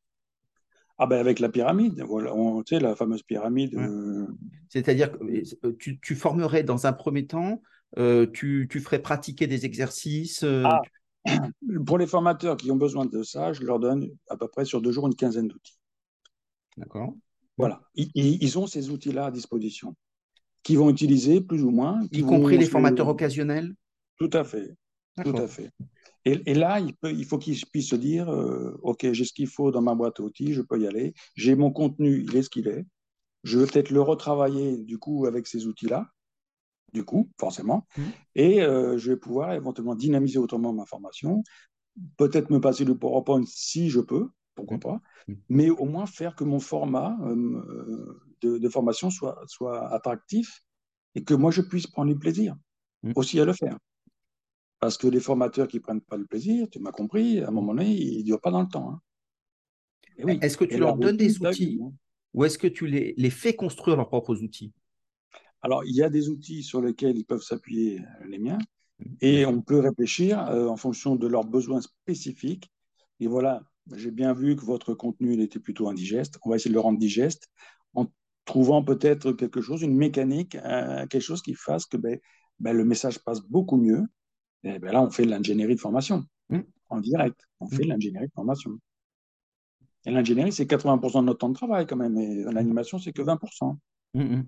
Ah ben avec la pyramide, voilà, on, tu sais, la fameuse pyramide. Ouais. euh, C'est-à-dire que euh, tu, tu formerais dans un premier temps, euh, tu, tu ferais pratiquer des exercices. euh, Ah. pour les formateurs qui ont besoin de ça, je leur donne à peu près sur deux jours une quinzaine d'outils. D'accord. Voilà, ils, ils- ont ces outils-là à disposition, qu'ils vont utiliser plus ou moins. Y compris les formateurs occasionnels? Tout à fait, tout à fait. Et, et là, il, peut, il faut qu'ils puissent se dire, euh, OK, j'ai ce qu'il faut dans ma boîte à outils, je peux y aller. J'ai mon contenu, il est ce qu'il est. Je vais peut-être le retravailler, du coup, avec ces outils-là, du coup, forcément. Mhm. Et euh, je vais pouvoir éventuellement dynamiser autrement ma formation, peut-être me passer le PowerPoint si je peux, pourquoi Mhm. pas, Mhm. mais au moins faire que mon format euh, de, de formation soit, soit attractif et que moi je puisse prendre du plaisir aussi à le faire. Parce que les formateurs qui prennent pas le plaisir, tu m'as compris, à un moment donné, ils ne durent pas dans le temps. hein. Oui. Est-ce que tu leur donnes des outils hein. ou est-ce que tu les, les fais construire leurs propres outils? Alors, il y a des outils sur lesquels ils peuvent s'appuyer, euh, les miens, Bien et on peut réfléchir euh, en fonction de leurs besoins spécifiques. Et voilà, j'ai bien vu que votre contenu il était plutôt indigeste. On va essayer de le rendre digeste en trouvant peut-être quelque chose, une mécanique, euh, quelque chose qui fasse que ben, ben, le message passe beaucoup mieux. Et ben là, on fait de l'ingénierie de formation Mm. en direct. On fait de l'ingénierie de formation. Et l'ingénierie, c'est 80% de notre temps de travail quand même. Et l'animation, c'est que 20%. Mm, mm.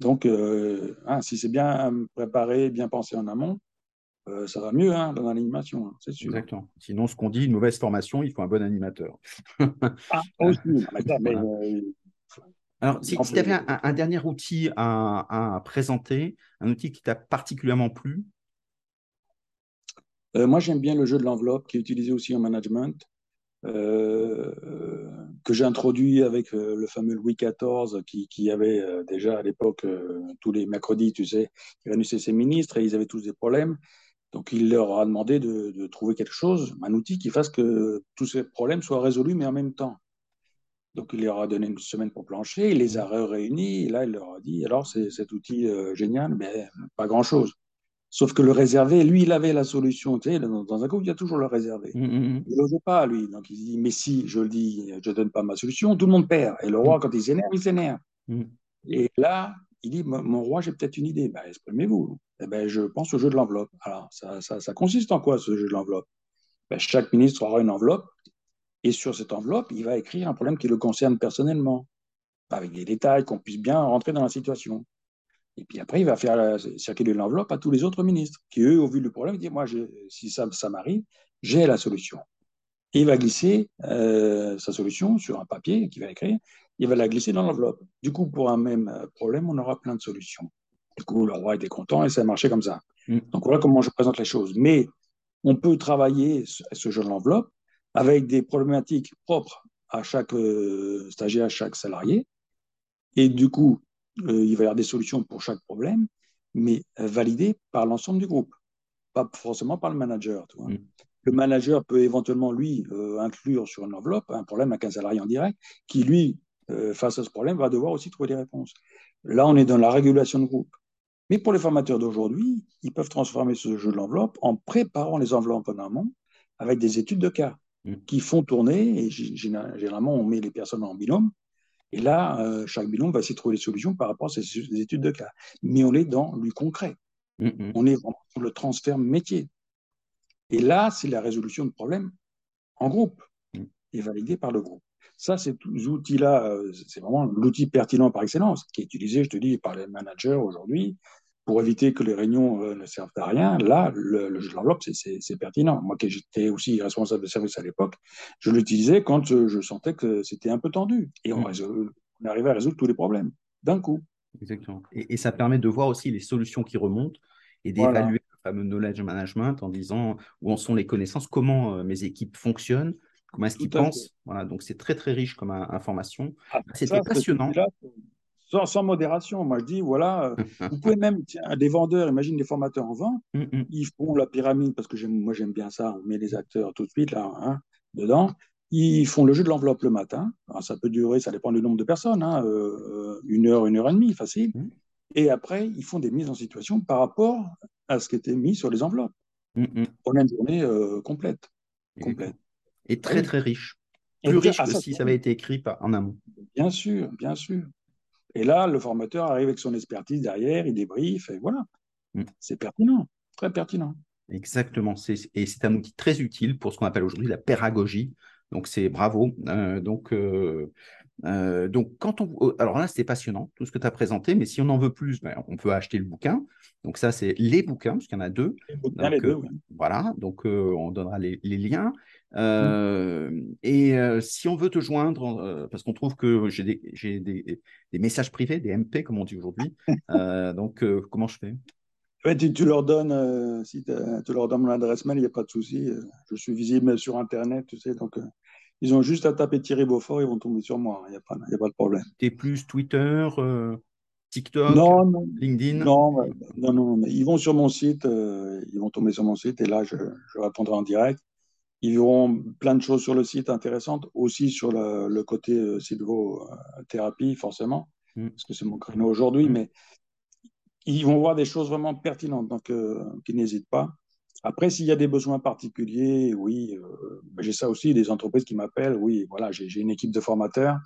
Donc, euh, hein, si c'est bien préparé, bien pensé en amont, euh, ça va mieux hein, dans l'animation, hein, c'est sûr. Exactement. Sinon, ce qu'on dit, une mauvaise formation, il faut un bon animateur. Ah, aussi, mais euh, Alors, si, tu avais un, un dernier outil à, à présenter, un outil qui t'a particulièrement plu, Euh, moi, j'aime bien le jeu de l'enveloppe qui est utilisé aussi en management, euh, que j'ai introduit avec euh, le fameux Louis XIV qui, avait déjà à l'époque, tous les mercredis, tu sais, il réunissait ses ministres et ils avaient tous des problèmes. Donc, il leur a demandé de, trouver quelque chose, un outil qui fasse que tous ces problèmes soient résolus, mais en même temps. Donc, il leur a donné une semaine pour plancher, il les a réunis, et là, il leur a dit, alors, c'est cet outil génial, mais pas grand-chose. Sauf que le réservé, lui, il avait la solution. Tu sais, dans, un groupe, il y a toujours le réservé. Mm, mm, mm. Il n'osait pas, lui. Donc, il dit, mais si je le dis, je ne donne pas ma solution, tout le monde perd. Et le roi, quand il s'énerve, il s'énerve. Mm. Et là, il dit, mon mon roi, j'ai peut-être une idée. Ben, exprimez-vous. Eh ben, je pense au jeu de l'enveloppe. Alors, ça, ça, ça consiste en quoi, ce jeu de l'enveloppe? Ben, Chaque ministre aura une enveloppe. Et sur cette enveloppe, il va écrire un problème qui le concerne personnellement, avec des détails, qu'on puisse bien rentrer dans la situation. Et puis après, il va faire circuler l'enveloppe à tous les autres ministres, qui eux, au vu du problème, disent Moi, si ça, ça m'arrive, j'ai la solution. Et il va glisser euh, sa solution sur un papier qu'il va écrire. il va la glisser dans l'enveloppe. Du coup, pour un même euh, problème, on aura plein de solutions. Du coup, le roi était content et ça a marché comme ça. Mm. Donc voilà comment je présente les choses. Mais on peut travailler ce jeu de l'enveloppe avec des problématiques propres à chaque euh, stagiaire, à chaque salarié. Et du coup, euh, il va y avoir des solutions pour chaque problème, mais validées par l'ensemble du groupe, pas forcément par le manager. Mm. Le manager peut éventuellement, lui, inclure sur une enveloppe un problème avec un salarié en direct qui, lui, euh, face à ce problème, va devoir aussi trouver des réponses. Là, on est dans la régulation de groupe. Mais pour les formateurs d'aujourd'hui, ils peuvent transformer ce jeu de l'enveloppe en préparant les enveloppes en amont avec des études de cas mm. qui font tourner. Et généralement, on met les personnes en binôme. Et là, euh, chaque binôme va essayer de trouver des solutions par rapport à ces études de cas. Mais on est dans du concret. Mm, mm. On est dans le transfert métier. Et là, c'est la résolution de problèmes en groupe et validée par le groupe. Ça, ces outils-là, euh, c'est vraiment l'outil pertinent par excellence, qui est utilisé, je te dis, par les managers aujourd'hui pour éviter que les réunions euh, ne servent à rien. Là, le, jeu de l'enveloppe, c'est pertinent. Moi, qui j'étais aussi responsable de service à l'époque, je l'utilisais quand je, sentais que c'était un peu tendu. Et on, mmh. on arrivait à résoudre tous les problèmes d'un coup. Exactement. Et, ça permet de voir aussi les solutions qui remontent et d'évaluer le fameux knowledge management en disant où en sont les connaissances, comment euh, mes équipes fonctionnent, comment est-ce qu'ils pensent. Voilà, donc c'est très très riche comme information. Ah, C'était passionnant. Sans, modération, moi je dis voilà, euh, vous pouvez même tiens, des vendeurs, imagine des formateurs en vente, mm, mm. ils font la pyramide parce que moi j'aime bien ça, on met les acteurs tout de suite là hein, dedans. Ils font le jeu de l'enveloppe le matin. ça peut durer, ça dépend du nombre de personnes, hein, euh, une heure, une heure et demie, facile. Mm. Et après, ils font des mises en situation par rapport à ce qui était mis sur les enveloppes. On a une journée euh, complète. complète et très très riche. Plus riche que si ça avait été écrit en amont. Bien sûr, bien sûr. Et là, le formateur arrive avec son expertise derrière, il débriefe, et voilà. Mm. C'est pertinent, très pertinent. Exactement. Et c'est un outil très utile pour ce qu'on appelle aujourd'hui la pédagogie. Donc, c'est bravo. Euh, donc, euh, euh, donc, quand on. Alors là, c'était passionnant, tout ce que tu as présenté, mais si on en veut plus, ben, on peut acheter le bouquin. Donc, ça, c'est les bouquins, parce qu'il y en a deux. Les deux Voilà, donc on donnera les, les liens. Euh, et euh, si on veut te joindre, euh, parce qu'on trouve que j'ai des, des, des, messages privés, des MP comme on dit aujourd'hui, donc comment je fais? Ouais, tu, leur donnes, si tu leur donnes mon adresse mail, il n'y a pas de souci. je suis visible sur Internet, tu sais, donc ils ont juste à taper Thierry Beaufort, ils vont tomber sur moi, il n'y a, pas, a pas de problème. Tu es plus Twitter TikTok, non, non, LinkedIn? Non, non, non, mais ils vont sur mon site, ils vont tomber sur mon site et là, je, je répondrai en direct. Ils verront plein de choses sur le site intéressantes, aussi sur le, côté euh, forcément, mm. parce que c'est mon créneau aujourd'hui, mm. mais ils vont voir des choses vraiment pertinentes, donc euh, qu'ils n'hésitent pas. Après, s'il y a des besoins particuliers, oui, euh, j'ai ça aussi, des entreprises qui m'appellent, oui, voilà, j'ai une équipe de formateurs.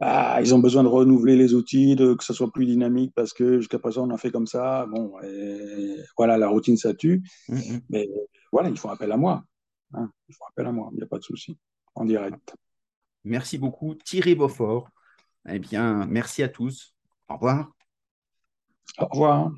Ah, ils ont besoin de renouveler les outils, de, que ce soit plus dynamique parce que jusqu'à présent on a fait comme ça. Bon, voilà, la routine ça tue. Mm, mais voilà, ils font appel à moi. Hein, je vous rappelle à moi, il n'y a pas de souci, en direct. Merci beaucoup, Thierry Beaufort. Eh bien, merci à tous. Au revoir. Au revoir.